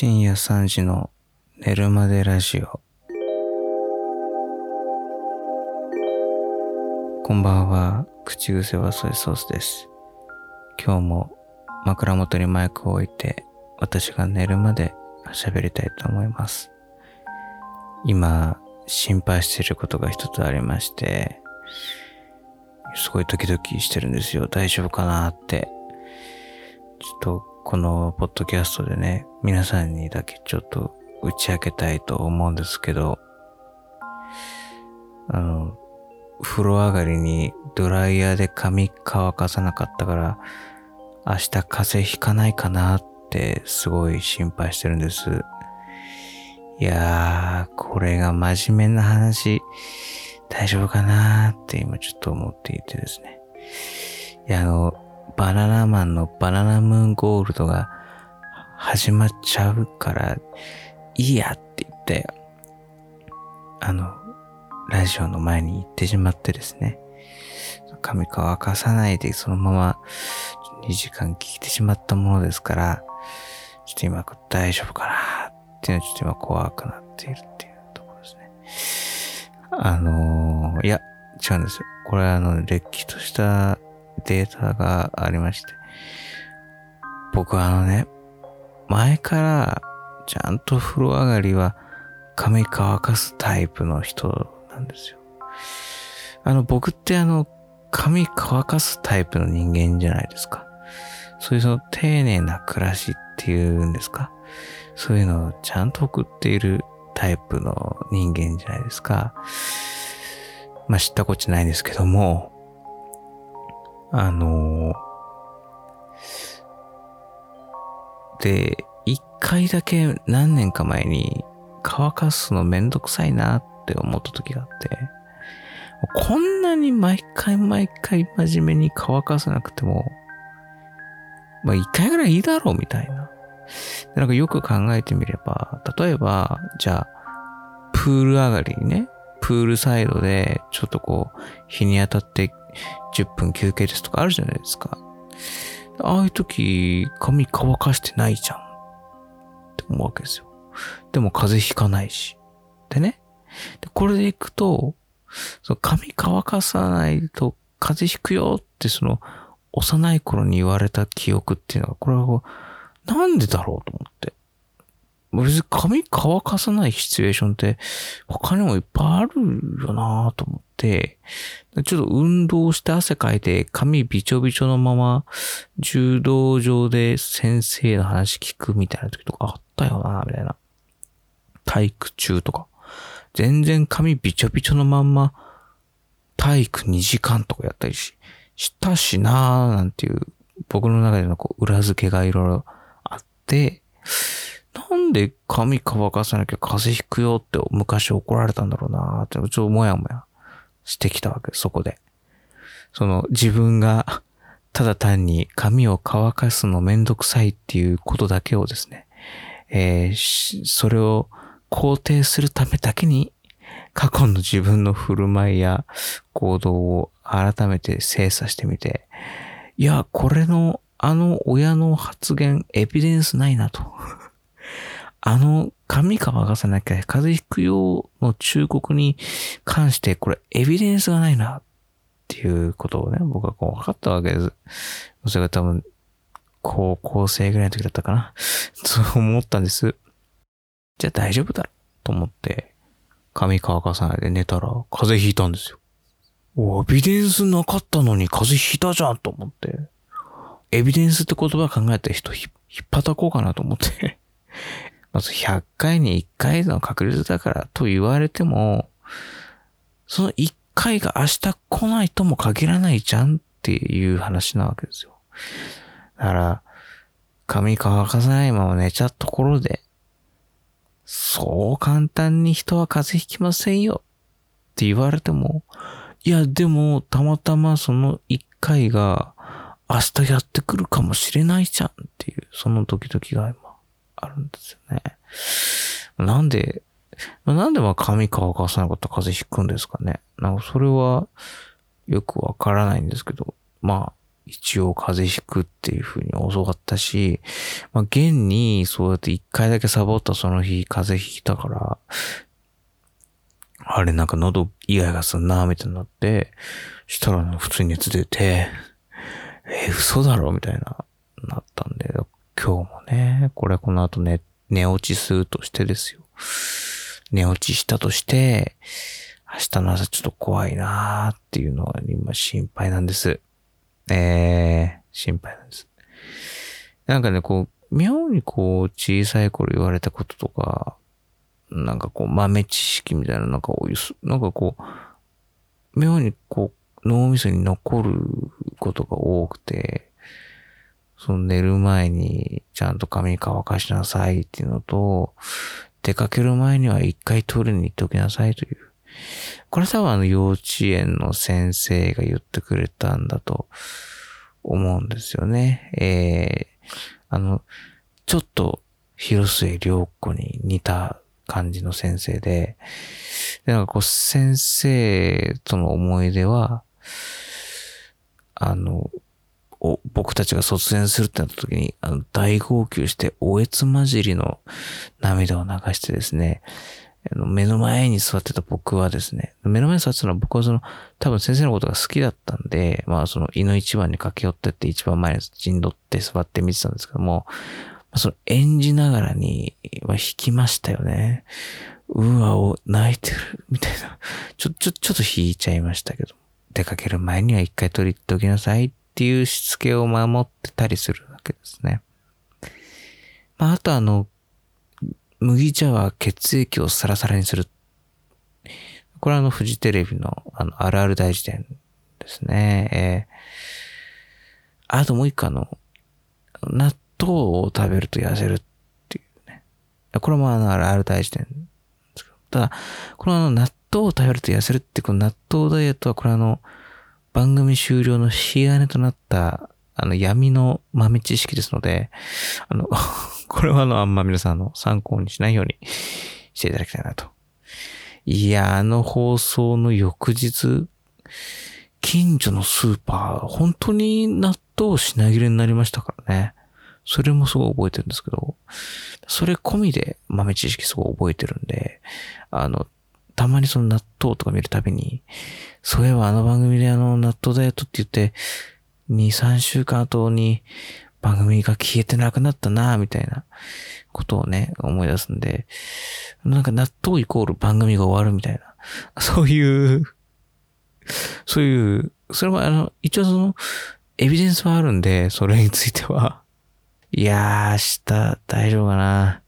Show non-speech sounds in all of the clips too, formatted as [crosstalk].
深夜3時の寝るまでラジオ。こんばんは、口癖はソイソースです。今日も枕元にマイクを置いて、私が寝るまで喋りたいと思います。今、心配していることが一つありまして、すごいドキドキしてるんですよ。大丈夫かなって。ちょっとこのポッドキャストでね、皆さんにだけちょっと打ち明けたいと思うんですけど、あの、風呂上がりにドライヤーで髪乾かさなかったから、明日風邪ひかないかなってすごい心配してるんです。いやー、これが真面目な話、大丈夫かなーって今ちょっと思っていてですね。いや、あの、バナナマンのバナナムーンゴールドが始まっちゃうから、いいやって言って、あの、ラジオの前に行ってしまってですね。髪乾かさないでそのまま2時間聞いてしまったものですから、ちょっと今大丈夫かなっていうのはちょっと今怖くなっているっていうところですね。あのーいや、違うんですよ。これはあの、れっきとしたデータがありまして。僕はあのね、前からちゃんと風呂上がりは髪乾かすタイプの人なんですよ。あの、僕ってあの、髪乾かすタイプの人間じゃないですか。そういうその丁寧な暮らしっていうんですか。そういうのをちゃんと送っているタイプの人間じゃないですか。まあ知ったこっちゃないですけども、あので、一回だけ何年か前に乾かすのめんどくさいなって思った時があって、こんなに毎回毎回真面目に乾かさなくても、まあ一回ぐらいいいだろうみたいな。なんかよく考えてみれば、例えば、じゃあ、プール上がりにね、プールサイドで、ちょっとこう、日に当たって10分休憩ですとかあるじゃないですか。ああいう時、髪乾かしてないじゃん。って思うわけですよ。でも風邪ひかないし。でね。でこれでいくと、その髪乾かさないと風邪ひくよってその幼い頃に言われた記憶っていうのが、これはこうなんでだろうと思って。別に髪乾かさないシチュエーションって他にもいっぱいあるよなと思って、ちょっと運動して汗かいて髪びちょびちょのまま柔道場で先生の話聞くみたいな時とかあったよなみたいな。体育中とか。全然髪びちょびちょのまんま体育2時間とかやったりし、したしなーなんていう僕の中でのこう裏付けがいろいろあって、なんで髪乾かさなきゃ風邪ひくよって昔怒られたんだろうなってちょっともやもやしてきたわけそこで。その自分が [laughs] ただ単に髪を乾かすのめんどくさいっていうことだけをですね、えーそれを肯定するためだけに過去の自分の振る舞いや行動を改めて精査してみて、いや、これのあの親の発言エビデンスないなと。[laughs] あの髪乾かさなきゃ風邪ひくようの忠告に関してこれエビデンスがないなっていうことをね、僕はこう分かったわけです。それが多分高校生ぐらいの時だったかな。[laughs] そう思ったんです。じゃあ大丈夫だと思って、髪乾かさないで寝たら風邪ひいたんですよ。おエビデンスなかったのに風邪ひいたじゃんと思って。エビデンスって言葉考えた人ひ引っ叩こうかなと思って。[laughs] まず100回に1回の確率だからと言われても、その1回が明日来ないとも限らないじゃんっていう話なわけですよ。だから、髪乾かさないまま寝ちゃったところで、そう簡単に人は風邪ひきませんよって言われても、いや、でも、たまたまその一回が明日やってくるかもしれないじゃんっていう、そのドキドキが今あるんですよね。なんで、なんでまあ髪乾かさなかったら風邪ひくんですかね。なんかそれはよくわからないんですけど、まあ、一応風邪ひくっていう風に教わったし、まあ、現にそうやって一回だけサボったその日風邪ひいたから、あれなんか喉イガイガすんな、みたいになって、したら普通に熱出て、え、嘘だろみたいな、なったんで、今日もね、これこの後寝、寝落ちするとしてですよ。寝落ちしたとして、明日の朝ちょっと怖いなーっていうのは今心配なんです。えー、心配なんです。なんかね、こう、妙にこう、小さい頃言われたこととか、なんかこう、豆知識みたいな、なんか、なんかこう、妙にこう、脳みそに残ることが多くて、その寝る前にちゃんと髪乾かしなさいっていうのと、出かける前には一回トイレに行っておきなさいという。これ多分あの幼稚園の先生が言ってくれたんだと思うんですよね。えー、あの、ちょっと広末涼子に似た感じの先生で、で、なんかこう先生との思い出は、あの、お僕たちが卒園するってなった時に、あの、大号泣して、おえつ混じりの涙を流してですね、あの目の前に座ってた僕はですね、目の前に座ってたのは僕はその、多分先生のことが好きだったんで、まあその、胃の一番に駆け寄ってって一番前に陣取って座って見てたんですけども、その演じながらに、は弾きましたよね。うわ、お、泣いてる、みたいな。ちょ、ちょ、ちょっと弾いちゃいましたけど。出かける前には一回取り行っておきなさいっっていうしつけを守ってたりするわけですね。まあ、あとあの、麦茶は血液をサラサラにする。これはあの、フジテレビの、あの、あるある大辞典ですね。えー、あともう一個あの、納豆を食べると痩せるっていうね。これもあの、あるある大辞典ですけど。ただ、このあの、納豆を食べると痩せるってこの納豆ダイエットはこれあの、番組終了の引き金となった、あの、闇の豆知識ですので、あの [laughs] これはあの、あんま皆さんの参考にしないようにしていただきたいなと。いや、あの放送の翌日、近所のスーパー、本当に納豆品切れになりましたからね。それもすごい覚えてるんですけど、それ込みで豆知識すごい覚えてるんで、あの、たまにその納豆とか見るたびに、そういえばあの番組であの納豆ダイエットって言って、2、3週間後に番組が消えてなくなったなみたいなことをね、思い出すんで、なんか納豆イコール番組が終わるみたいな、そういう、そういう、それもあの、一応その、エビデンスはあるんで、それについては。いやー、明日大丈夫かな。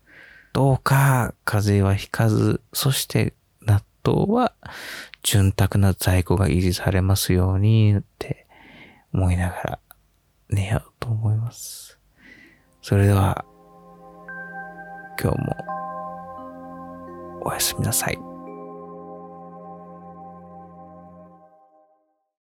どうか、風邪はひかず、そしてとは潤沢な在庫が維持されますようにって思いながら寝ようと思います。それでは、今日もおやすみなさい。